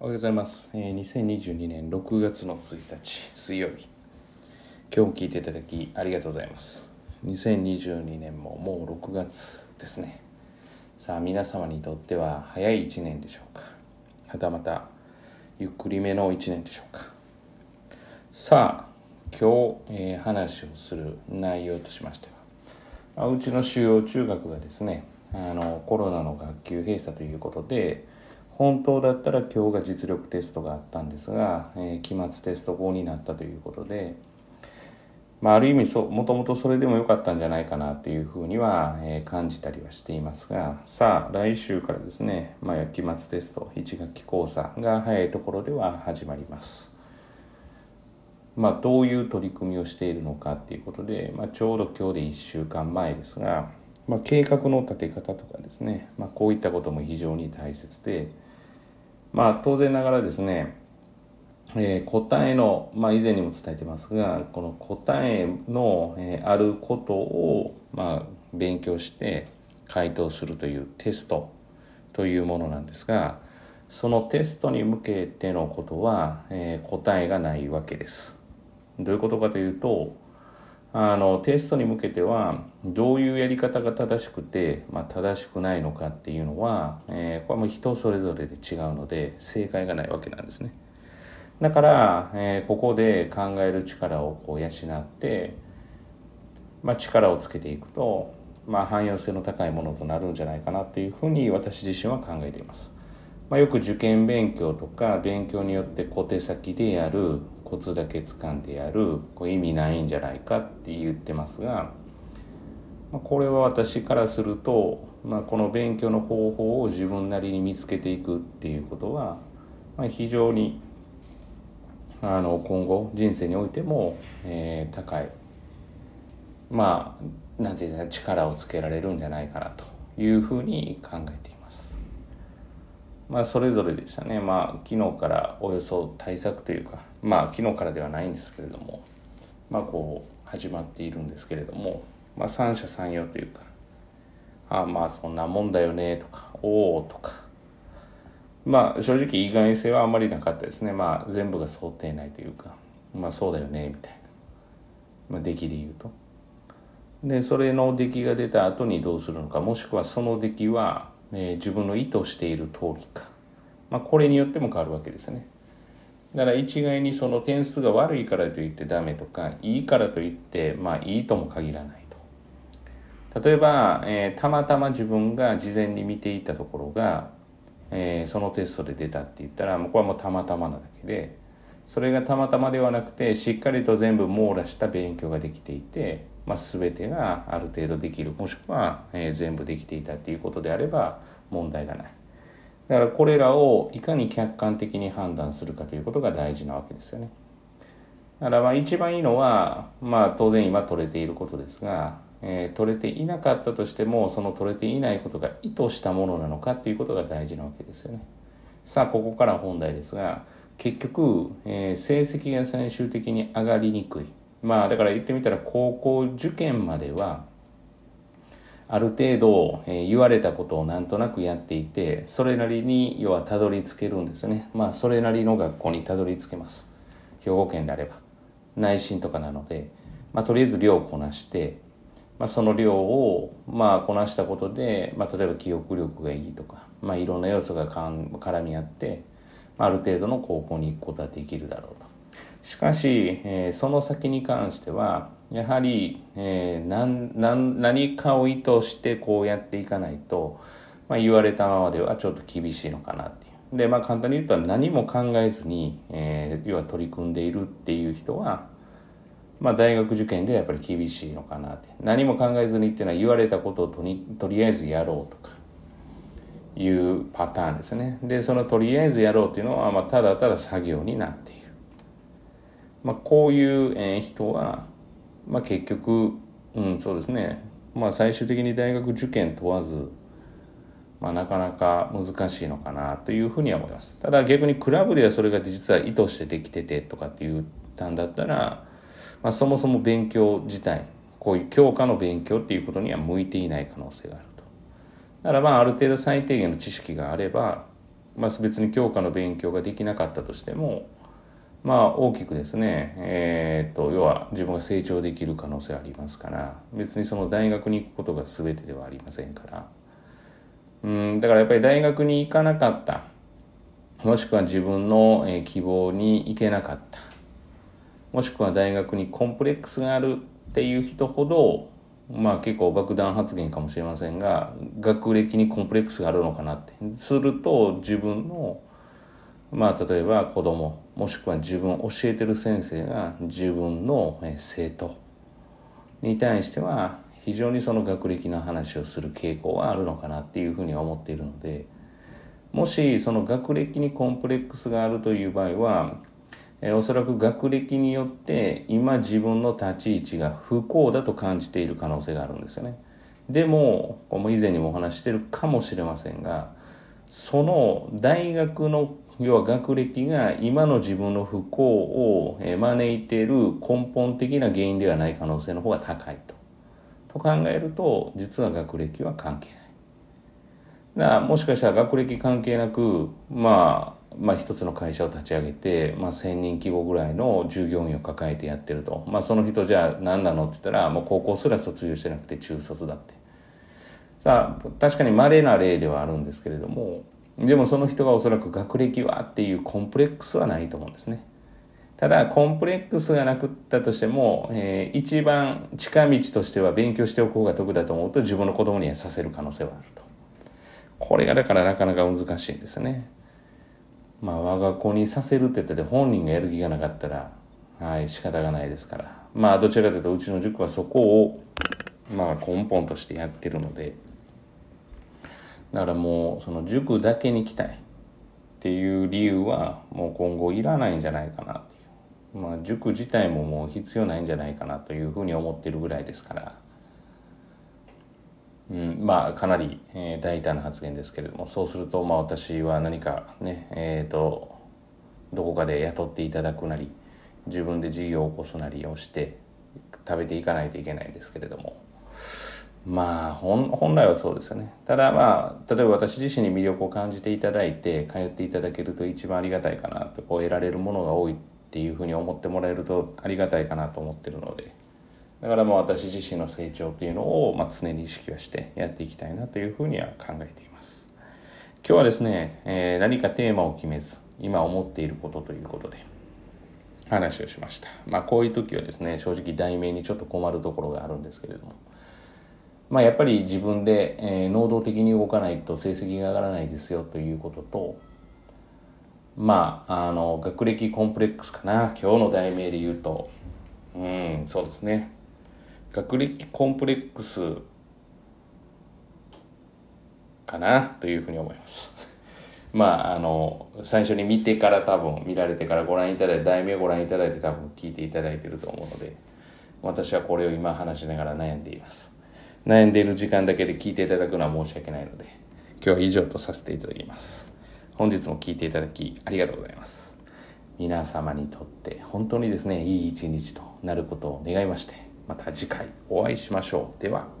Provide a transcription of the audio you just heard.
おはようございます。えー2022年6月の1日水曜日。今日も聞いていただきありがとうございます。2022年ももう6月ですね。さあ皆様にとっては早い1年でしょうか？はたまたゆっくりめの1年でしょうか？さあ今日、えー話をする内容としましては、うちの主要中学がですねあのコロナの学級閉鎖ということで本当だったら今日が実力テストがあったんですが、えー期末テスト後になったということで、まあ、ある意味そうもともとそれでもよかったんじゃないかなっていうふうには、えー感じたりはしていますがさあ来週からですね、まあ、期末テスト1学期講座が早いところでは始まります。まあ、どういう取り組みをしているのかっていうことで、まあ、ちょうど今日で1週間前ですが、まあ、計画の立て方とかですね、まあ、こういったことも非常に大切で、まあ、当然ながらですね、えー答えの、まあ、以前にも伝えてますがこの答えの、えーあることを、まあ、勉強して回答するというテストというものなんですがそのテストに向けてのことは、えー答えがないわけです。どういうことかというとあのテストに向けてはどういうやり方が正しくて、まあ、正しくないのかっていうのは、えーこれも人それぞれで違うので正解がないわけなんですね。だから、えーここで考える力をこう養って、まあ、力をつけていくと、まあ、汎用性の高いものとなるんじゃないかなっていうふうに私自身は考えています。まあ、よく受験勉強とか勉強によって小手先でやるコツだけ掴んでやるこう意味ないんじゃないかって言ってますが、まあ、これは私からすると、まあ、この勉強の方法を自分なりに見つけていくっていうことは、まあ、非常にあの今後人生においても、えー高いまあなんていうんですか力をつけられるんじゃないかなというふうに考えています。まあそれぞれでしたね。まあ昨日からおよそ対策というか、まあ昨日からではないんですけれども、まあこう始まっているんですけれども、まあ三者三様というか、ああまあそんなもんだよねとか、おおとか、まあ正直意外性はあまりなかったですね。まあ全部が想定内というか、まあそうだよねみたいな。まあ出来で言うと。でそれの出来が出た後にどうするのかもしくはその出来は、えー自分の意図している通りか、まあ、これによっても変わるわけですよね。だから一概にその点数が悪いからといってダメとかいいからといってまあいいとも限らないと。例えば、えーたまたま自分が事前に見ていたところが、えーそのテストで出たって言ったらもうこれはもうたまたまなだけでそれがたまたまではなくてしっかりと全部網羅した勉強ができていて、まあ、全てがある程度できるもしくは、えー全部できていたっていうことであれば問題がない。だからこれらをいかに客観的に判断するかということが大事なわけですよね。だからまあ一番いいのは、まあ、当然今取れていることですが、えー取れていなかったとしてもその取れていないことが意図したものなのかっていうことが大事なわけですよね。さあここから本題ですが結局、えー成績が最終的に上がりにくい。まあだから言ってみたら高校受験まではある程度、えー言われたことをなんとなくやっていてそれなりに要はたどり着けるんですね。まあそれなりの学校にたどり着けます。兵庫県であれば。内心とかなので、まあ、とりあえず量をこなして、まあ、その量を、まあ、こなしたことで、まあ、例えば記憶力がいいとか、まあ、いろんな要素がかん絡み合って、まあ、ある程度の高校に行くことはできるだろうと。しかし、えーその先に関してはやはり、えーなんなん何かを意図してこうやっていかないと、まあ、言われたままではちょっと厳しいのかなっていう。でまあ簡単に言うと何も考えずに、えー要は取り組んでいるっていう人は、まあ、大学受験でやっぱり厳しいのかなって。何も考えずにっていうのは言われたことをとにとりあえずやろうとかいうパターンですね。でそのとりあえずやろうっていうのは、まあ、ただただ作業になっている、まあ、こういう、え人は、まあ、結局うんそうですねまあ最終的に大学受験問わずまあ、なかなか難しいのかなというふうには思います。ただ逆にクラブではそれが実は意図してできててとかって言ったんだったら、まあ、そもそも勉強自体こういう教科の勉強っていうことには向いていない可能性があると。だからまあある程度最低限の知識があればまあ、別に教科の勉強ができなかったとしてもまあ大きくですね、えー、と要は自分が成長できる可能性ありますから別にその大学に行くことが全てではありませんから。うんだからやっぱり大学に行かなかったもしくは自分の希望に行けなかったもしくは大学にコンプレックスがあるっていう人ほどまあ結構爆弾発言かもしれませんが学歴にコンプレックスがあるのかなって。すると自分のまあ例えば子供もしくは自分教えてる先生が自分の生徒に対しては非常にその学歴の話をする傾向はあるのかなっていうふうに思っているのでもしその学歴にコンプレックスがあるという場合はえおそらく学歴によって今自分の立ち位置が不幸だと感じている可能性があるんですよね。でも、こも以前にもお話してるかもしれませんが、その大学の要は学歴が今の自分の不幸を招いている根本的な原因ではない可能性の方が高いと。と考えると、実は学歴は関係ない。だもしかしたら学歴関係なく、まあ、まあ、一つの会社を立ち上げて、まあ、1,000人規模ぐらいの従業員を抱えてやってると、まあ、その人じゃあ何なのって言ったらもう高校すら卒業してなくて中卒だってさあ確かに稀な例ではあるんですけれどもでもその人がおそらく学歴はっていうコンプレックスはないと思うんですね。ただコンプレックスがなくったとしても、えー、一番近道としては勉強しておく方が得だと思うと自分の子供にはさせる可能性はあると。これがだからなかなか難しいんですね。まあ我が子にさせるって言ってて本人がやる気がなかったらはい仕方がないですから。まあどちらかというとうちの塾はそこをまあ根本としてやってるので。だからもうその塾だけに来たいっていう理由はもう今後いらないんじゃないかなっていうまあ塾自体ももう必要ないんじゃないかなというふうに思ってるぐらいですから。うん、まあかなり、えー、大胆な発言ですけれどもそうするとまあ私は何かねえっ、ー、とどこかで雇っていただくなり自分で事業を起こすなりをして食べていかないといけないんですけれども。まあ本来はそうですよねただまあ例えば私自身に魅力を感じていただいて通っていただけると一番ありがたいかなとこう得られるものが多いっていうふうに思ってもらえるとありがたいかなと思ってるので。だからまあ私自身の成長っていうのをまあ常に意識はしてやっていきたいなというふうには考えています。今日はですね、えー、何かテーマを決めず今思っていることということで話をしました。まあこういう時はですね正直題名にちょっと困るところがあるんですけれどもまあやっぱり自分で、えー、能動的に動かないと成績が上がらないですよということとまああの学歴コンプレックスかな今日の題名で言うとうんそうですね学歴コンプレックスかなというふうに思います。まあ、あの、最初に見てから多分、見られてからご覧いただいて、題名をご覧いただいて多分聞いていただいてると思うので、私はこれを今話しながら悩んでいます。悩んでいる時間だけで聞いていただくのは申し訳ないので、今日は以上とさせていただきます。本日も聞いていただきありがとうございます。皆様にとって本当にですね、いい一日となることを願いまして、また次回お会いしましょう。では。